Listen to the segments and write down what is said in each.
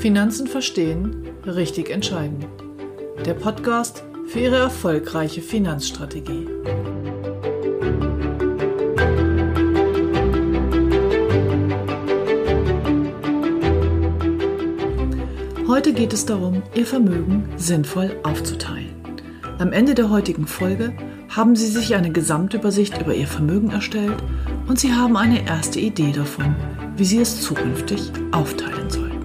Finanzen verstehen, richtig entscheiden. Der Podcast für Ihre erfolgreiche Finanzstrategie. Heute geht es darum, Ihr Vermögen sinnvoll aufzuteilen. Am Ende der heutigen Folge haben Sie sich eine Gesamtübersicht über Ihr Vermögen erstellt und Sie haben eine erste Idee davon, wie Sie es zukünftig aufteilen sollen.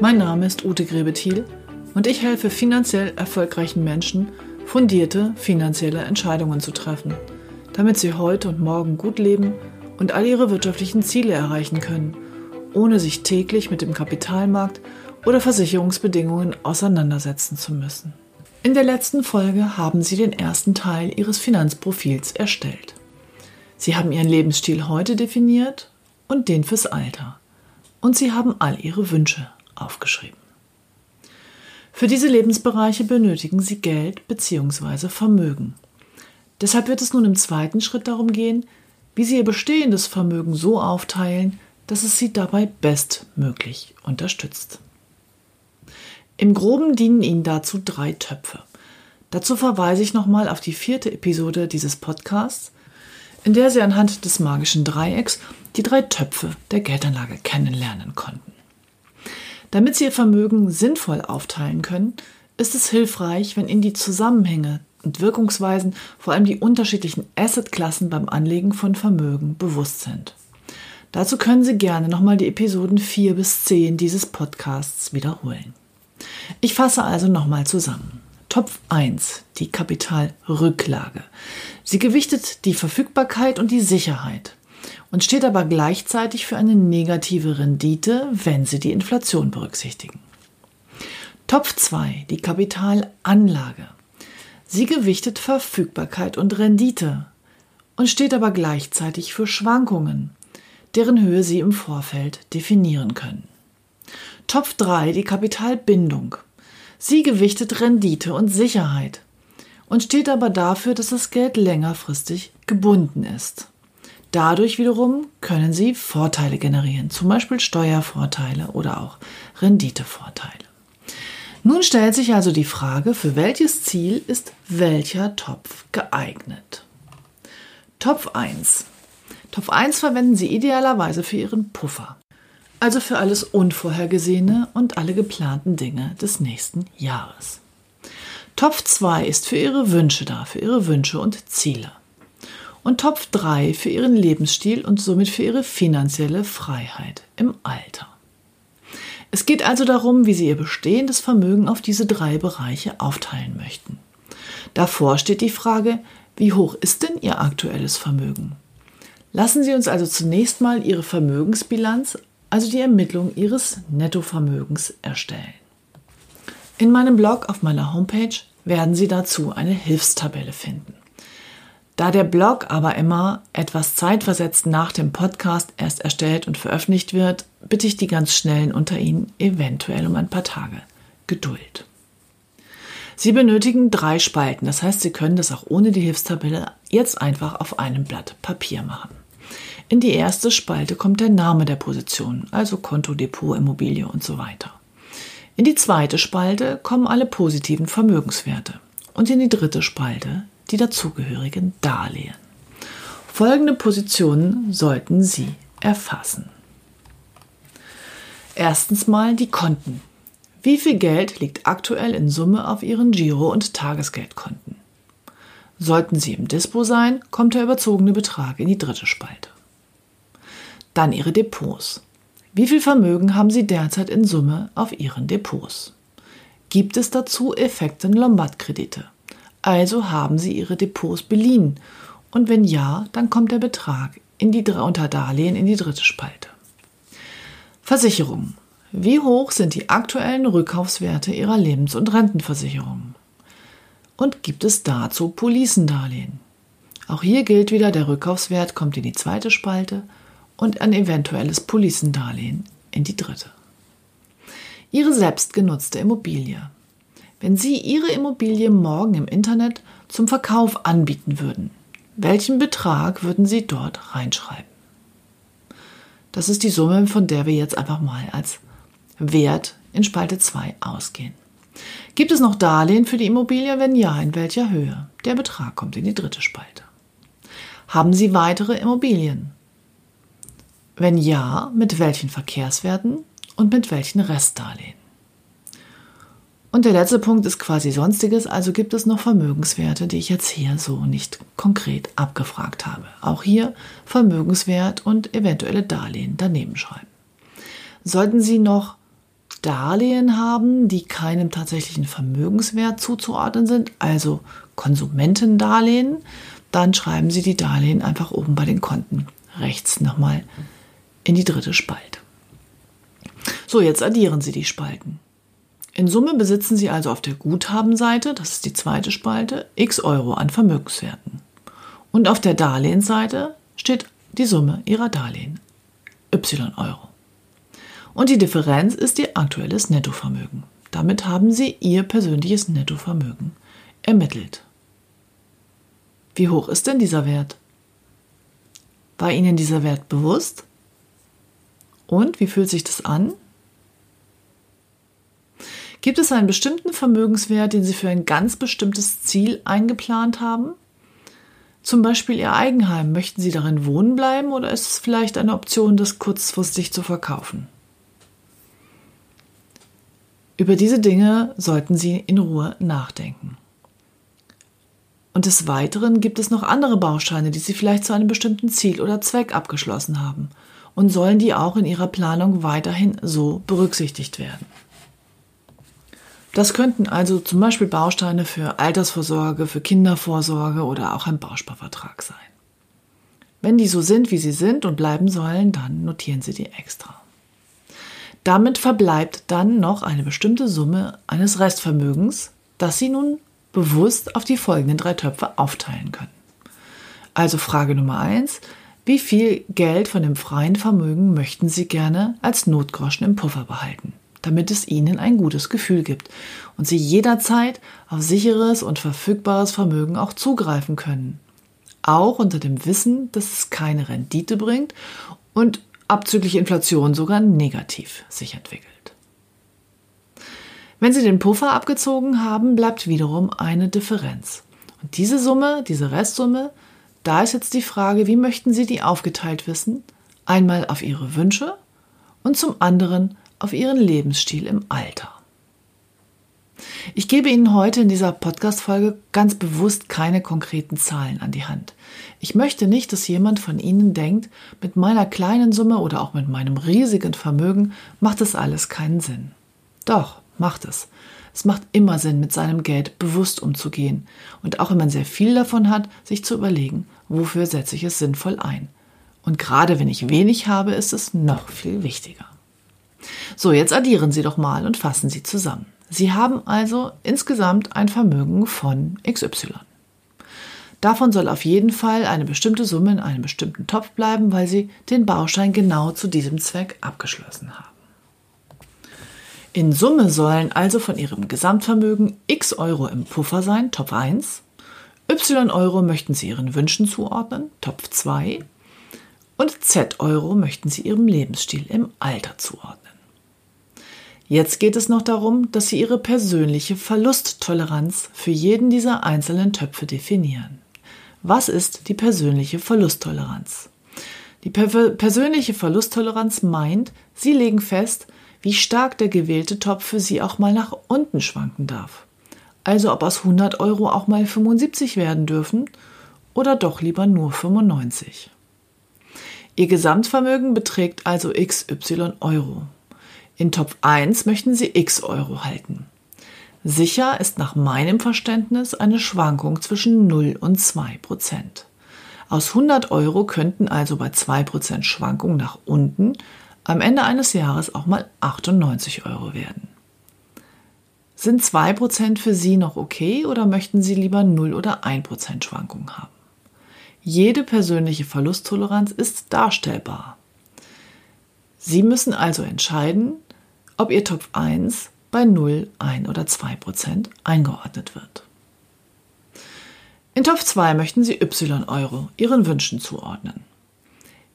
Mein Name ist Ute Grebethiel und ich helfe finanziell erfolgreichen Menschen, fundierte finanzielle Entscheidungen zu treffen, damit sie heute und morgen gut leben und all ihre wirtschaftlichen Ziele erreichen können, ohne sich täglich mit dem Kapitalmarkt oder Versicherungsbedingungen auseinandersetzen zu müssen. In der letzten Folge haben Sie den ersten Teil Ihres Finanzprofils erstellt. Sie haben Ihren Lebensstil heute definiert und den fürs Alter. Und Sie haben all Ihre Wünsche aufgeschrieben. Für diese Lebensbereiche benötigen Sie Geld bzw. Vermögen. Deshalb wird es nun im zweiten Schritt darum gehen, wie Sie Ihr bestehendes Vermögen so aufteilen, dass es Sie dabei bestmöglich unterstützt. Im Groben dienen Ihnen dazu drei Töpfe. Dazu verweise ich nochmal auf die vierte Episode dieses Podcasts, in der Sie anhand des magischen Dreiecks die drei Töpfe der Geldanlage kennenlernen konnten. Damit Sie Ihr Vermögen sinnvoll aufteilen können, ist es hilfreich, wenn Ihnen die Zusammenhänge und Wirkungsweisen, vor allem die unterschiedlichen Assetklassen beim Anlegen von Vermögen bewusst sind. Dazu können Sie gerne nochmal die Episoden 4 bis 10 dieses Podcasts wiederholen. Ich fasse also nochmal zusammen. Topf 1, die Kapitalrücklage. Sie gewichtet die Verfügbarkeit und die Sicherheit und steht aber gleichzeitig für eine negative Rendite, wenn Sie die Inflation berücksichtigen. Topf 2, die Kapitalanlage. Sie gewichtet Verfügbarkeit und Rendite und steht aber gleichzeitig für Schwankungen, deren Höhe Sie im Vorfeld definieren können. Topf 3, die Kapitalbindung. Sie gewichtet Rendite und Sicherheit und steht aber dafür, dass das Geld längerfristig gebunden ist. Dadurch wiederum können Sie Vorteile generieren, zum Beispiel Steuervorteile oder auch Renditevorteile. Nun stellt sich also die Frage, für welches Ziel ist welcher Topf geeignet? Topf 1. Topf 1 verwenden Sie idealerweise für Ihren Puffer, also für alles Unvorhergesehene und alle geplanten Dinge des nächsten Jahres. Topf 2 ist für Ihre Wünsche da, für Ihre Wünsche und Ziele und Topf 3 für ihren Lebensstil und somit für ihre finanzielle Freiheit im Alter. Es geht also darum, wie Sie Ihr bestehendes Vermögen auf diese drei Bereiche aufteilen möchten. Davor steht die Frage, wie hoch ist denn Ihr aktuelles Vermögen? Lassen Sie uns also zunächst mal Ihre Vermögensbilanz, also die Ermittlung Ihres Nettovermögens, erstellen. In meinem Blog auf meiner Homepage werden Sie dazu eine Hilfstabelle finden. Da der Blog aber immer etwas zeitversetzt nach dem Podcast erst erstellt und veröffentlicht wird, bitte ich die ganz Schnellen unter Ihnen eventuell um ein paar Tage Geduld. Sie benötigen drei Spalten, das heißt, Sie können das auch ohne die Hilfstabelle jetzt einfach auf einem Blatt Papier machen. In die erste Spalte kommt der Name der Position, also Konto, Depot, Immobilie und so weiter. In die zweite Spalte kommen alle positiven Vermögenswerte und in die dritte Spalte die dazugehörigen Darlehen. Folgende Positionen sollten Sie erfassen. Erstens mal die Konten. Wie viel Geld liegt aktuell in Summe auf Ihren Giro- und Tagesgeldkonten? Sollten sie im Dispo sein, kommt der überzogene Betrag in die dritte Spalte. Dann Ihre Depots. Wie viel Vermögen haben Sie derzeit in Summe auf Ihren Depots? Gibt es dazu Effekten Lombardkredite? Also haben Sie Ihre Depots beliehen. Und wenn ja, dann kommt der Betrag in die, unter Darlehen in die dritte Spalte. Versicherungen. Wie hoch sind die aktuellen Rückkaufswerte Ihrer Lebens- und Rentenversicherungen? Und gibt es dazu Policendarlehen? Auch hier gilt wieder, der Rückkaufswert kommt in die zweite Spalte und ein eventuelles Policendarlehen in die dritte. Ihre selbstgenutzte Immobilie. Wenn Sie Ihre Immobilie morgen im Internet zum Verkauf anbieten würden, welchen Betrag würden Sie dort reinschreiben? Das ist die Summe, von der wir jetzt einfach mal als Wert in Spalte 2 ausgehen. Gibt es noch Darlehen für die Immobilie? Wenn ja, in welcher Höhe? Der Betrag kommt in die dritte Spalte. Haben Sie weitere Immobilien? Wenn ja, mit welchen Verkehrswerten und mit welchen Restdarlehen? Und der letzte Punkt ist quasi sonstiges, also gibt es noch Vermögenswerte, die ich jetzt hier so nicht konkret abgefragt habe. Auch hier Vermögenswert und eventuelle Darlehen daneben schreiben. Sollten Sie noch Darlehen haben, die keinem tatsächlichen Vermögenswert zuzuordnen sind, also Konsumentendarlehen, dann schreiben Sie die Darlehen einfach oben bei den Konten rechts nochmal in die dritte Spalte. So, jetzt addieren Sie die Spalten. In Summe besitzen Sie also auf der Guthabenseite, das ist die zweite Spalte, x Euro an Vermögenswerten. Und auf der Darlehensseite steht die Summe Ihrer Darlehen, y Euro. Und die Differenz ist Ihr aktuelles Nettovermögen. Damit haben Sie Ihr persönliches Nettovermögen ermittelt. Wie hoch ist denn dieser Wert? War Ihnen dieser Wert bewusst? Und wie fühlt sich das an? Gibt es einen bestimmten Vermögenswert, den Sie für ein ganz bestimmtes Ziel eingeplant haben? Zum Beispiel Ihr Eigenheim. Möchten Sie darin wohnen bleiben oder ist es vielleicht eine Option, das kurzfristig zu verkaufen? Über diese Dinge sollten Sie in Ruhe nachdenken. Und des Weiteren gibt es noch andere Bausteine, die Sie vielleicht zu einem bestimmten Ziel oder Zweck abgeschlossen haben und sollen die auch in Ihrer Planung weiterhin so berücksichtigt werden. Das könnten also zum Beispiel Bausteine für Altersvorsorge, für Kindervorsorge oder auch ein Bausparvertrag sein. Wenn die so sind, wie sie sind und bleiben sollen, dann notieren Sie die extra. Damit verbleibt dann noch eine bestimmte Summe eines Restvermögens, das Sie nun bewusst auf die folgenden drei Töpfe aufteilen können. Also Frage Nummer eins: Wie viel Geld von dem freien Vermögen möchten Sie gerne als Notgroschen im Puffer behalten, damit es Ihnen ein gutes Gefühl gibt und Sie jederzeit auf sicheres und verfügbares Vermögen auch zugreifen können? Auch unter dem Wissen, dass es keine Rendite bringt und abzüglich Inflation sogar negativ sich entwickelt. Wenn Sie den Puffer abgezogen haben, bleibt wiederum eine Differenz. Und diese Summe, diese Restsumme, da ist jetzt die Frage, wie möchten Sie die aufgeteilt wissen? Einmal auf Ihre Wünsche und zum anderen auf Ihren Lebensstil im Alter. Ich gebe Ihnen heute in dieser Podcast-Folge ganz bewusst keine konkreten Zahlen an die Hand. Ich möchte nicht, dass jemand von Ihnen denkt, mit meiner kleinen Summe oder auch mit meinem riesigen Vermögen macht das alles keinen Sinn. Doch, macht es. Es macht immer Sinn, mit seinem Geld bewusst umzugehen und auch wenn man sehr viel davon hat, sich zu überlegen, wofür setze ich es sinnvoll ein. Und gerade wenn ich wenig habe, ist es noch viel wichtiger. So, jetzt addieren Sie doch mal und fassen Sie zusammen. Sie haben also insgesamt ein Vermögen von XY. Davon soll auf jeden Fall eine bestimmte Summe in einem bestimmten Topf bleiben, weil Sie den Baustein genau zu diesem Zweck abgeschlossen haben. In Summe sollen also von Ihrem Gesamtvermögen x Euro im Puffer sein, Topf 1, y Euro möchten Sie Ihren Wünschen zuordnen, Topf 2, und z Euro möchten Sie Ihrem Lebensstil im Alter zuordnen. Jetzt geht es noch darum, dass Sie Ihre persönliche Verlusttoleranz für jeden dieser einzelnen Töpfe definieren. Was ist die persönliche Verlusttoleranz? Die per persönliche Verlusttoleranz meint, Sie legen fest, wie stark der gewählte Topf für Sie auch mal nach unten schwanken darf. Also ob aus 100 Euro auch mal 75 werden dürfen oder doch lieber nur 95. Ihr Gesamtvermögen beträgt also XY Euro. In Topf 1 möchten Sie x Euro halten. Sicher ist nach meinem Verständnis eine Schwankung zwischen 0 und 2 Prozent. Aus 100 Euro könnten also bei 2 Prozent Schwankung nach unten am Ende eines Jahres auch mal 98 Euro werden. Sind 2 Prozent für Sie noch okay oder möchten Sie lieber 0 oder 1 Prozent Schwankung haben? Jede persönliche Verlusttoleranz ist darstellbar. Sie müssen also entscheiden, ob Ihr Topf 1 bei 0, 1 oder 2 Prozent eingeordnet wird. In Topf 2 möchten Sie Y-Euro Ihren Wünschen zuordnen.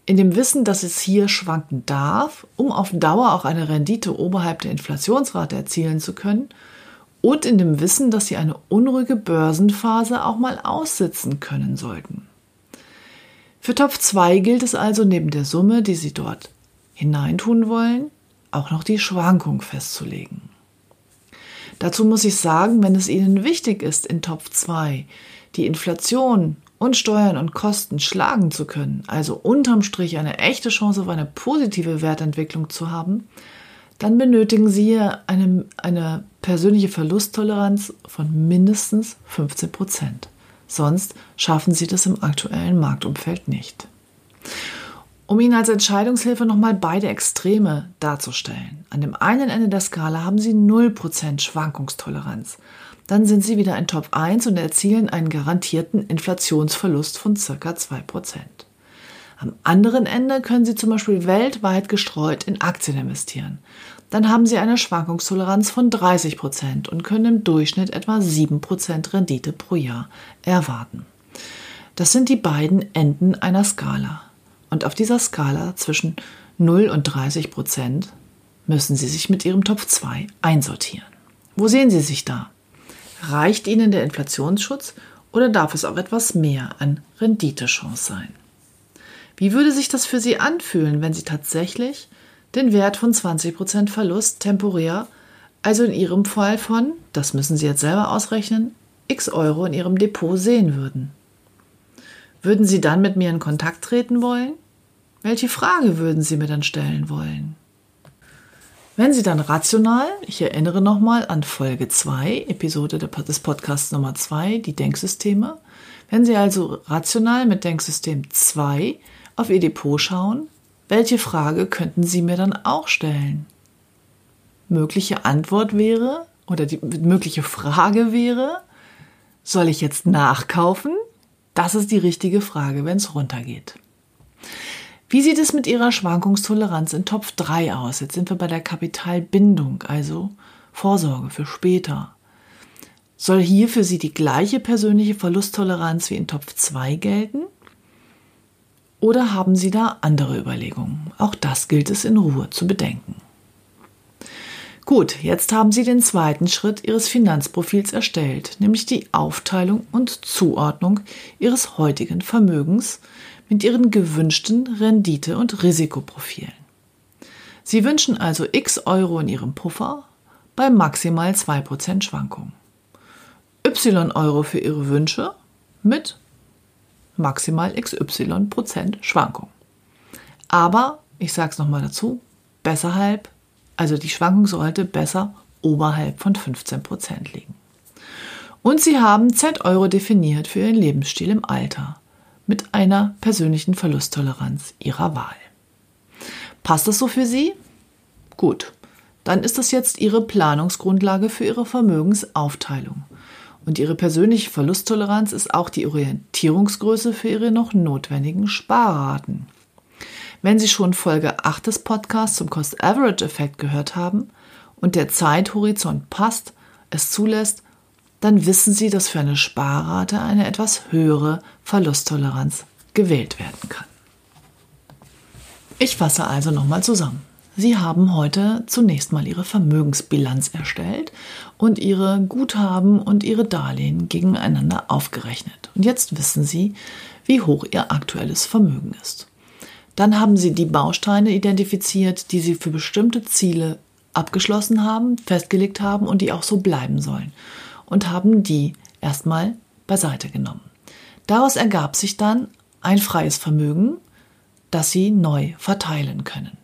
In dem Wissen, dass es hier schwanken darf, um auf Dauer auch eine Rendite oberhalb der Inflationsrate erzielen zu können, und in dem Wissen, dass Sie eine unruhige Börsenphase auch mal aussitzen können sollten. Für Topf 2 gilt es also neben der Summe, die Sie dort hineintun wollen, auch noch die Schwankung festzulegen. Dazu muss ich sagen, wenn es Ihnen wichtig ist, in Topf 2 die Inflation und Steuern und Kosten schlagen zu können, also unterm Strich eine echte Chance auf eine positive Wertentwicklung zu haben, dann benötigen Sie eine, eine persönliche Verlusttoleranz von mindestens 15 Prozent. Sonst schaffen Sie das im aktuellen Marktumfeld nicht. Um Ihnen als Entscheidungshilfe nochmal beide Extreme darzustellen. An dem einen Ende der Skala haben Sie 0% Schwankungstoleranz. Dann sind Sie wieder in Top 1 und erzielen einen garantierten Inflationsverlust von ca. 2%. Am anderen Ende können Sie zum Beispiel weltweit gestreut in Aktien investieren. Dann haben Sie eine Schwankungstoleranz von 30% und können im Durchschnitt etwa 7% Rendite pro Jahr erwarten. Das sind die beiden Enden einer Skala. Und auf dieser Skala zwischen 0 und 30 Prozent müssen Sie sich mit Ihrem Topf 2 einsortieren. Wo sehen Sie sich da? Reicht Ihnen der Inflationsschutz oder darf es auch etwas mehr an Renditechance sein? Wie würde sich das für Sie anfühlen, wenn Sie tatsächlich den Wert von 20 Prozent Verlust temporär, also in Ihrem Fall von, das müssen Sie jetzt selber ausrechnen, x Euro in Ihrem Depot sehen würden? Würden Sie dann mit mir in Kontakt treten wollen? Welche Frage würden Sie mir dann stellen wollen? Wenn Sie dann rational, ich erinnere nochmal an Folge 2, Episode des Podcasts Nummer 2, die Denksysteme, wenn Sie also rational mit Denksystem 2 auf Ihr Depot schauen, welche Frage könnten Sie mir dann auch stellen? Mögliche Antwort wäre, oder die mögliche Frage wäre, soll ich jetzt nachkaufen? Das ist die richtige Frage, wenn es runtergeht. Wie sieht es mit Ihrer Schwankungstoleranz in Topf 3 aus? Jetzt sind wir bei der Kapitalbindung, also Vorsorge für später. Soll hier für Sie die gleiche persönliche Verlusttoleranz wie in Topf 2 gelten? Oder haben Sie da andere Überlegungen? Auch das gilt es in Ruhe zu bedenken. Gut, jetzt haben Sie den zweiten Schritt Ihres Finanzprofils erstellt, nämlich die Aufteilung und Zuordnung Ihres heutigen Vermögens mit ihren gewünschten Rendite- und Risikoprofilen. Sie wünschen also x Euro in ihrem Puffer bei maximal 2% Schwankung. Y Euro für ihre Wünsche mit maximal xy Prozent Schwankung. Aber, ich sage es nochmal dazu, besser halb, also die Schwankung sollte besser oberhalb von 15% liegen. Und sie haben Z Euro definiert für ihren Lebensstil im Alter mit einer persönlichen Verlusttoleranz Ihrer Wahl. Passt das so für Sie? Gut, dann ist das jetzt Ihre Planungsgrundlage für Ihre Vermögensaufteilung. Und Ihre persönliche Verlusttoleranz ist auch die Orientierungsgröße für Ihre noch notwendigen Sparraten. Wenn Sie schon Folge 8 des Podcasts zum Cost-Average-Effekt gehört haben und der Zeithorizont passt, es zulässt dann wissen Sie, dass für eine Sparrate eine etwas höhere Verlusttoleranz gewählt werden kann. Ich fasse also nochmal zusammen. Sie haben heute zunächst mal Ihre Vermögensbilanz erstellt und Ihre Guthaben und Ihre Darlehen gegeneinander aufgerechnet. Und jetzt wissen Sie, wie hoch Ihr aktuelles Vermögen ist. Dann haben Sie die Bausteine identifiziert, die Sie für bestimmte Ziele abgeschlossen haben, festgelegt haben und die auch so bleiben sollen und haben die erstmal beiseite genommen. Daraus ergab sich dann ein freies Vermögen, das Sie neu verteilen können.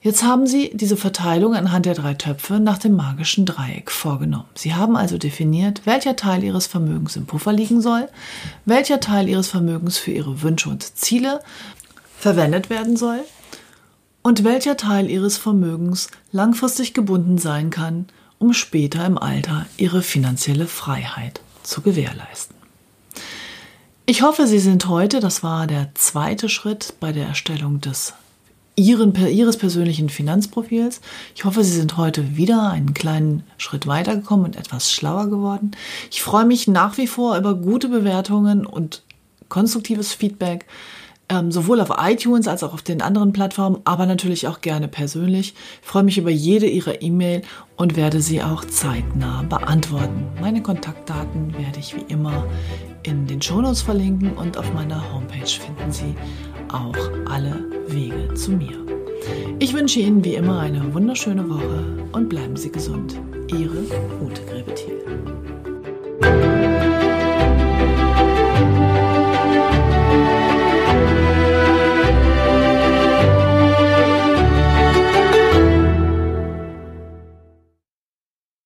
Jetzt haben Sie diese Verteilung anhand der drei Töpfe nach dem magischen Dreieck vorgenommen. Sie haben also definiert, welcher Teil Ihres Vermögens im Puffer liegen soll, welcher Teil Ihres Vermögens für Ihre Wünsche und Ziele verwendet werden soll und welcher Teil Ihres Vermögens langfristig gebunden sein kann um später im Alter ihre finanzielle Freiheit zu gewährleisten. Ich hoffe, Sie sind heute, das war der zweite Schritt bei der Erstellung des ihren, Ihres persönlichen Finanzprofils. Ich hoffe, Sie sind heute wieder einen kleinen Schritt weitergekommen und etwas schlauer geworden. Ich freue mich nach wie vor über gute Bewertungen und konstruktives Feedback, ähm, sowohl auf iTunes als auch auf den anderen Plattformen, aber natürlich auch gerne persönlich. Ich freue mich über jede Ihrer E-Mail und werde sie auch zeitnah beantworten. Meine Kontaktdaten werde ich wie immer in den Shownotes verlinken und auf meiner Homepage finden Sie auch alle Wege zu mir. Ich wünsche Ihnen wie immer eine wunderschöne Woche und bleiben Sie gesund. Ihre Ute Grebethiel.